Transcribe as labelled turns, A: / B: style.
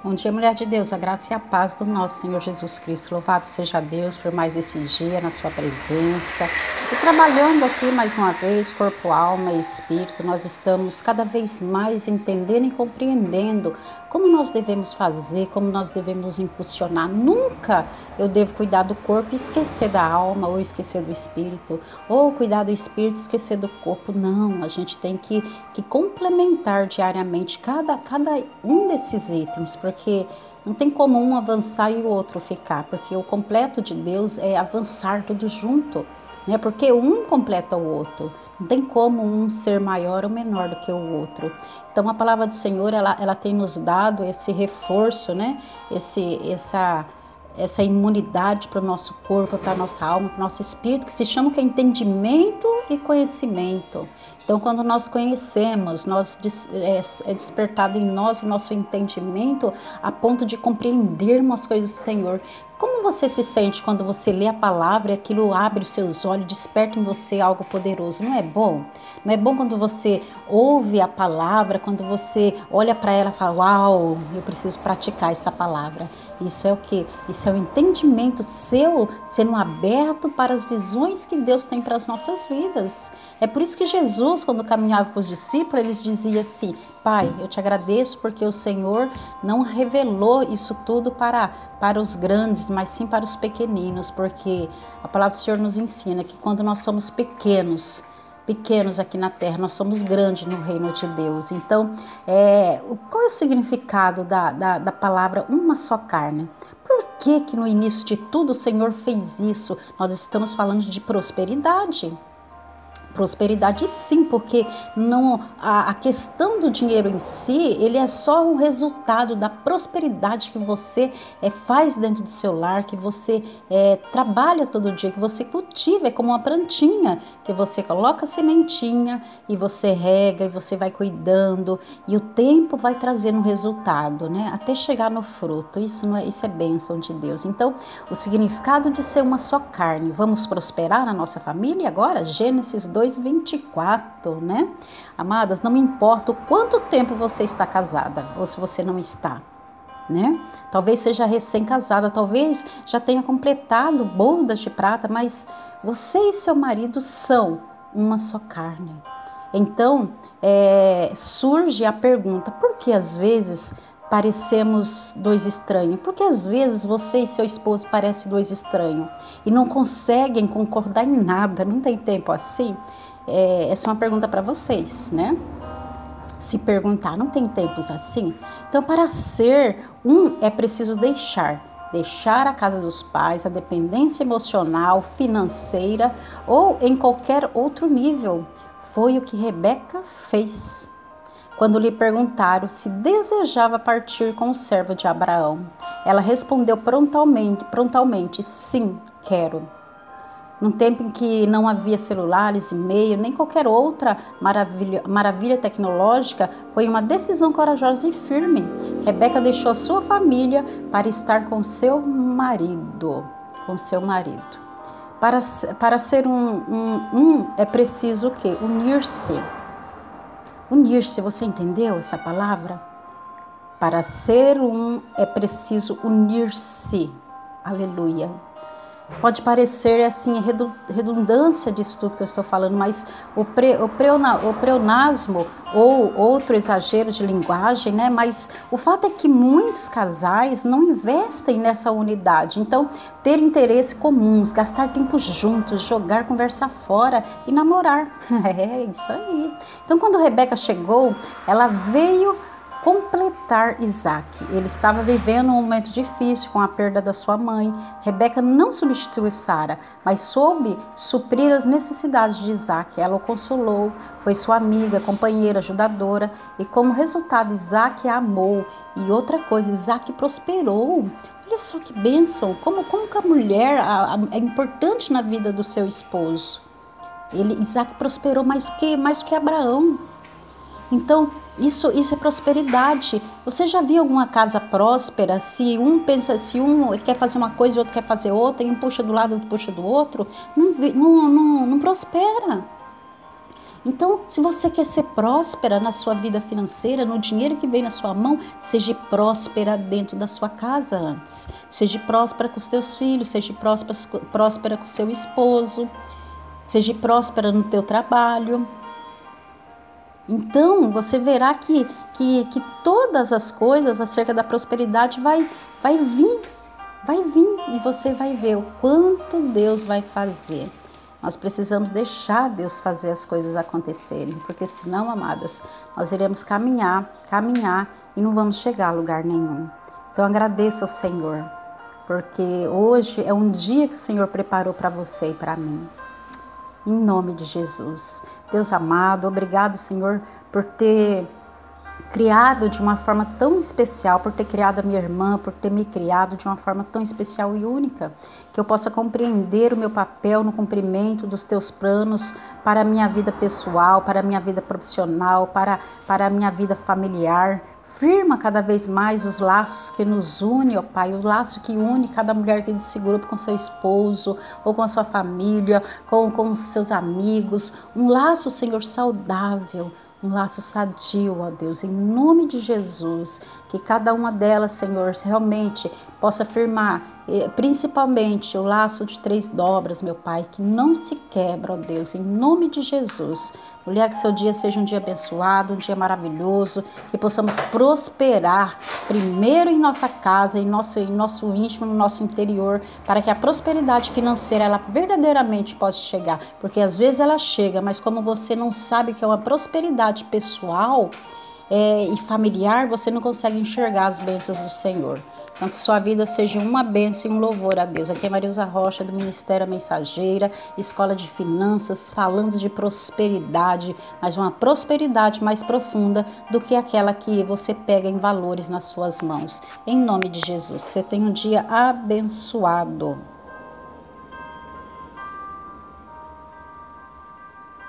A: Bom dia, mulher de Deus, a graça e a paz do nosso Senhor Jesus Cristo. Louvado seja Deus por mais esse dia na sua presença. E trabalhando aqui mais uma vez, corpo, alma e espírito, nós estamos cada vez mais entendendo e compreendendo como nós devemos fazer, como nós devemos nos impulsionar. Nunca eu devo cuidar do corpo e esquecer da alma, ou esquecer do espírito, ou cuidar do espírito e esquecer do corpo. Não, a gente tem que, que complementar diariamente cada, cada um desses itens porque não tem como um avançar e o outro ficar, porque o completo de Deus é avançar tudo junto, né? Porque um completa o outro. Não tem como um ser maior ou menor do que o outro. Então a palavra do Senhor, ela, ela tem nos dado esse reforço, né? Esse essa essa imunidade para o nosso corpo, para a nossa alma, para o nosso espírito, que se chama que é entendimento e conhecimento. Então, quando nós conhecemos, nós é, é despertado em nós o nosso entendimento a ponto de compreendermos as coisas do Senhor. Como você se sente quando você lê a palavra e aquilo abre os seus olhos, desperta em você algo poderoso? Não é bom? Não é bom quando você ouve a palavra, quando você olha para ela e fala: Uau, eu preciso praticar essa palavra. Isso é o que? Isso é o entendimento seu sendo aberto para as visões que Deus tem para as nossas vidas. É por isso que Jesus, quando caminhava com os discípulos, eles dizia assim: Pai, eu te agradeço porque o Senhor não revelou isso tudo para, para os grandes, mas sim para os pequeninos, porque a palavra do Senhor nos ensina que quando nós somos pequenos, pequenos aqui na terra, nós somos grandes no reino de Deus. Então, é, qual é o significado da, da, da palavra uma só carne? Por que, que no início de tudo o Senhor fez isso? Nós estamos falando de prosperidade prosperidade sim, porque não a, a, questão do dinheiro em si, ele é só o resultado da prosperidade que você é, faz dentro do seu lar, que você é, trabalha todo dia, que você cultiva, é como uma plantinha, que você coloca a sementinha e você rega e você vai cuidando e o tempo vai trazendo um resultado, né? Até chegar no fruto. Isso não é, isso é bênção de Deus. Então, o significado de ser uma só carne. Vamos prosperar na nossa família agora? Gênesis 2 2,24, né? Amadas, não importa o quanto tempo você está casada ou se você não está, né? Talvez seja recém-casada, talvez já tenha completado bodas de prata, mas você e seu marido são uma só carne. Então é, surge a pergunta: por que às vezes parecemos dois estranhos? Porque às vezes você e seu esposo parecem dois estranhos e não conseguem concordar em nada, não tem tempo assim? É, essa é uma pergunta para vocês, né? Se perguntar, não tem tempos assim? Então, para ser um, é preciso deixar. Deixar a casa dos pais, a dependência emocional, financeira ou em qualquer outro nível. Foi o que Rebeca fez quando lhe perguntaram se desejava partir com o servo de Abraão. Ela respondeu prontamente, prontamente sim, quero. Num tempo em que não havia celulares, e-mail, nem qualquer outra maravilha, maravilha tecnológica, foi uma decisão corajosa e firme. Rebeca deixou sua família para estar com seu marido. Com seu marido. Para, para ser um, um, um é preciso o quê? Unir-se Unir-se, você entendeu essa palavra? Para ser um é preciso unir-se. Aleluia. Pode parecer assim redundância disso tudo que eu estou falando, mas o, pre, o, preona, o preonasmo ou outro exagero de linguagem, né? Mas o fato é que muitos casais não investem nessa unidade. Então, ter interesse comuns, gastar tempo juntos, jogar, conversar fora e namorar. É isso aí. Então, quando Rebeca chegou, ela veio completar Isaac. Ele estava vivendo um momento difícil com a perda da sua mãe. Rebeca não substituiu Sara, mas soube suprir as necessidades de Isaac. Ela o consolou, foi sua amiga, companheira, ajudadora e como resultado Isaac a amou. E outra coisa, Isaac prosperou. Olha só que bênção! Como, como que a mulher a, a, é importante na vida do seu esposo. Ele, Isaac prosperou mais que, mais que Abraão. Então, isso, isso é prosperidade. Você já viu alguma casa próspera? Se um pensa, se um quer fazer uma coisa e outro quer fazer outra, e um puxa do lado, outro puxa do outro, não, não, não, não prospera. Então, se você quer ser próspera na sua vida financeira, no dinheiro que vem na sua mão, seja próspera dentro da sua casa antes. Seja próspera com os teus filhos, seja próspera, próspera com o seu esposo, seja próspera no teu trabalho. Então, você verá que, que, que todas as coisas acerca da prosperidade vai, vai vir, vai vir e você vai ver o quanto Deus vai fazer. Nós precisamos deixar Deus fazer as coisas acontecerem, porque senão, amadas, nós iremos caminhar, caminhar e não vamos chegar a lugar nenhum. Então agradeço ao Senhor, porque hoje é um dia que o Senhor preparou para você e para mim. Em nome de Jesus. Deus amado, obrigado, Senhor, por ter criado de uma forma tão especial, por ter criado a minha irmã, por ter me criado de uma forma tão especial e única, que eu possa compreender o meu papel no cumprimento dos teus planos para a minha vida pessoal, para a minha vida profissional, para, para a minha vida familiar. Firma cada vez mais os laços que nos une, ó Pai, o laço que une cada mulher aqui desse grupo com seu esposo, ou com a sua família, com, com seus amigos. Um laço, Senhor, saudável um laço sadio, ó Deus, em nome de Jesus, que cada uma delas, Senhor, realmente possa firmar principalmente o laço de três dobras, meu Pai, que não se quebra, ó Deus, em nome de Jesus. Mulher, que seu dia seja um dia abençoado, um dia maravilhoso, que possamos prosperar primeiro em nossa casa, em nosso, em nosso íntimo, no nosso interior, para que a prosperidade financeira ela verdadeiramente possa chegar, porque às vezes ela chega, mas como você não sabe que é uma prosperidade pessoal, é, e familiar, você não consegue enxergar as bênçãos do Senhor. Então, que sua vida seja uma bênção e um louvor a Deus. Aqui é Marilza Rocha, do Ministério Mensageira, Escola de Finanças, falando de prosperidade, mas uma prosperidade mais profunda do que aquela que você pega em valores nas suas mãos. Em nome de Jesus, você tenha um dia abençoado.